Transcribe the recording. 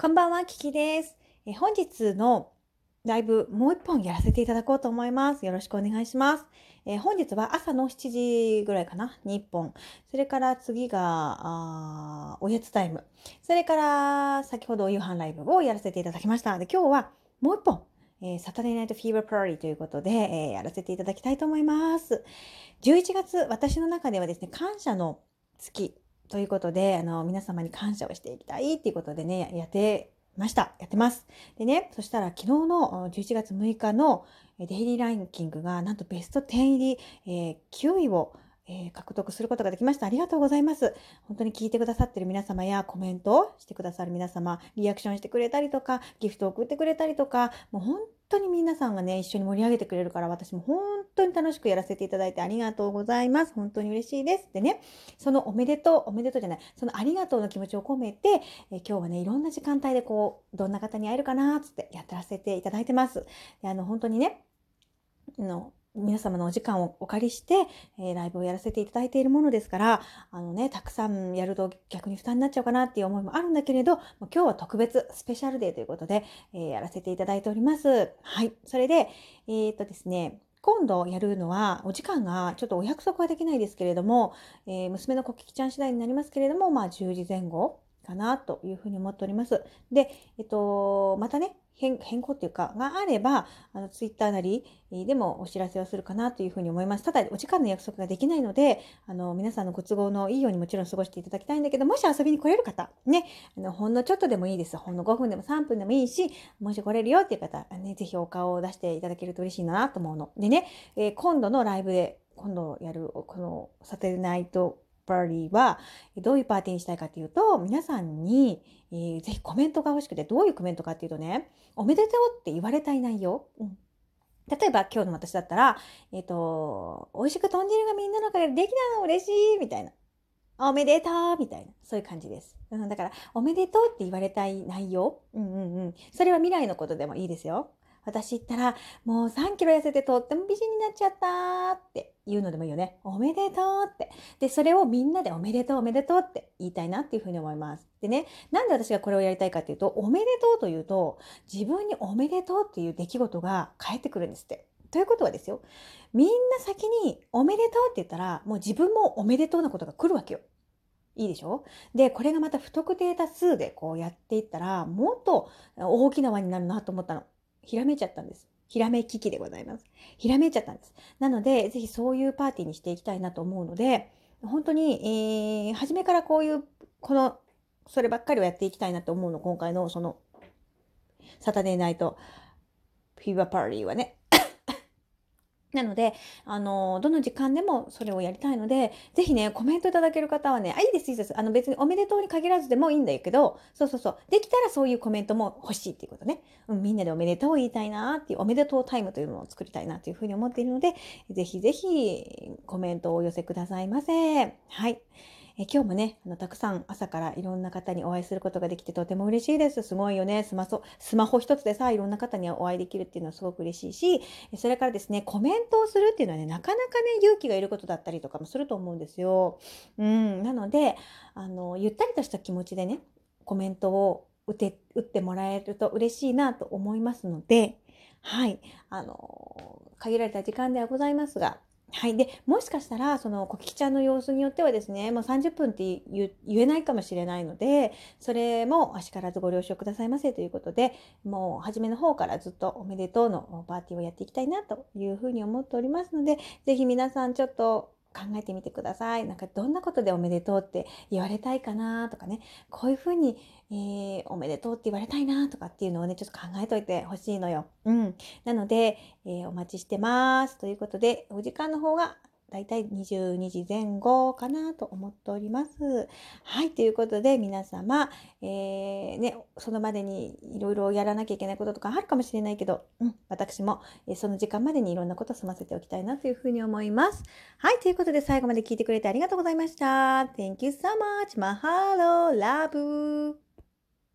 こんばんは、キキです。え本日のライブ、もう一本やらせていただこうと思います。よろしくお願いします。え本日は朝の7時ぐらいかな、に1本。それから次が、おやつタイム。それから先ほどお夕飯ライブをやらせていただきました。で、今日はもう一本。えー、サタデーナイトフィーバーパーリーということで、えー、やらせていただきたいと思います。11月、私の中ではですね、感謝の月ということで、あの、皆様に感謝をしていきたいっていうことでね、やってました。やってます。でね、そしたら昨日の11月6日のデイリーランキングがなんとベスト10入り、えー、9位をえ、獲得することができました。ありがとうございます。本当に聞いてくださってる皆様やコメントしてくださる皆様、リアクションしてくれたりとか、ギフトを送ってくれたりとか、もう本当に皆さんがね、一緒に盛り上げてくれるから、私も本当に楽しくやらせていただいてありがとうございます。本当に嬉しいです。でね、そのおめでとう、おめでとうじゃない、そのありがとうの気持ちを込めて、え今日はね、いろんな時間帯でこう、どんな方に会えるかな、つってやってらせていただいてます。であの、本当にね、の皆様のお時間をお借りして、えー、ライブをやらせていただいているものですから、あのね、たくさんやると逆に負担になっちゃうかなっていう思いもあるんだけれど、今日は特別スペシャルデーということで、えー、やらせていただいております。はい。それで、えー、っとですね、今度やるのは、お時間がちょっとお約束はできないですけれども、えー、娘のコキキちゃん次第になりますけれども、まあ10時前後かなというふうに思っております。で、えっと、またね、変更っていうか、があれば、あの、ツイッターなりでもお知らせをするかなというふうに思います。ただ、お時間の約束ができないので、あの、皆さんのご都合のいいようにもちろん過ごしていただきたいんだけど、もし遊びに来れる方、ね、あの、ほんのちょっとでもいいです。ほんの5分でも3分でもいいし、もし来れるよっていう方、ね、ぜひお顔を出していただけると嬉しいなと思うの。でね、えー、今度のライブで、今度やる、このサテナイトパーティーは、どういうパーティーにしたいかというと、皆さんに、えー、ぜひコメントが欲しくて、どういうコメントかっていうとね、おめでとうって言われたい内容。うん例えば今日の私だったら、えっ、ー、と、美味しく豚汁がみんなの中でできたの嬉しいみたいな。おめでとうみたいな。そういう感じです。うん、だから、おめでとうって言われたい内容。うんうんうん。それは未来のことでもいいですよ。私言ったら、もう3キロ痩せてとっても美人になっちゃったって言うのでもいいよね。おめでとうって。で、それをみんなでおめでとうおめでとうって言いたいなっていうふうに思います。でね、なんで私がこれをやりたいかっていうと、おめでとうというと、自分におめでとうっていう出来事が返ってくるんですって。ということはですよ、みんな先におめでとうって言ったら、もう自分もおめでとうなことが来るわけよ。いいでしょ？で、これがまた不特定多数でこうやっていったら、もっと大きな輪になるなと思ったの。ひらめいちゃったんです。ひらめき機でございます。ひらめいちゃったんです。なので、ぜひそういうパーティーにしていきたいなと思うので、本当に、えー、初めからこういう、この、そればっかりをやっていきたいなと思うの、今回のその、サタデーナイトフィーバーパーティーはね。なので、あの、どの時間でもそれをやりたいので、ぜひね、コメントいただける方はね、あ、いいです、いいです。あの、別におめでとうに限らずでもいいんだけど、そうそうそう。できたらそういうコメントも欲しいっていうことね。うん、みんなでおめでとうを言いたいなっていう、おめでとうタイムというのを作りたいなというふうに思っているので、ぜひぜひコメントをお寄せくださいませ。はい。え今日もね、あの、たくさん朝からいろんな方にお会いすることができてとても嬉しいです。すごいよね。スマホ、スマホ一つでさ、いろんな方にお会いできるっていうのはすごく嬉しいし、それからですね、コメントをするっていうのはね、なかなかね、勇気がいることだったりとかもすると思うんですよ。うん、なので、あの、ゆったりとした気持ちでね、コメントを打て、打ってもらえると嬉しいなと思いますので、はい、あの、限られた時間ではございますが、はい。で、もしかしたら、その、コキちゃんの様子によってはですね、もう30分って言えないかもしれないので、それも、あしからずご了承くださいませということで、もう、初めの方からずっとおめでとうのパーティーをやっていきたいなというふうに思っておりますので、是非皆さんちょっと、考えてみてください。なんかどんなことでおめでとうって言われたいかなとかね、こういうふうに、えー、おめでとうって言われたいなとかっていうのをね、ちょっと考えといてほしいのよ。うん。なので、えー、お待ちしてます。ということで、お時間の方がだいたい22時前後かなと思っております。はい、ということで皆様、えー、ね、そのまでにいろいろやらなきゃいけないこととかあるかもしれないけど、うん、私も、えその時間までにいろんなこと済ませておきたいなというふうに思います。はい、ということで最後まで聞いてくれてありがとうございました。Thank you so much. Mahalo. Love.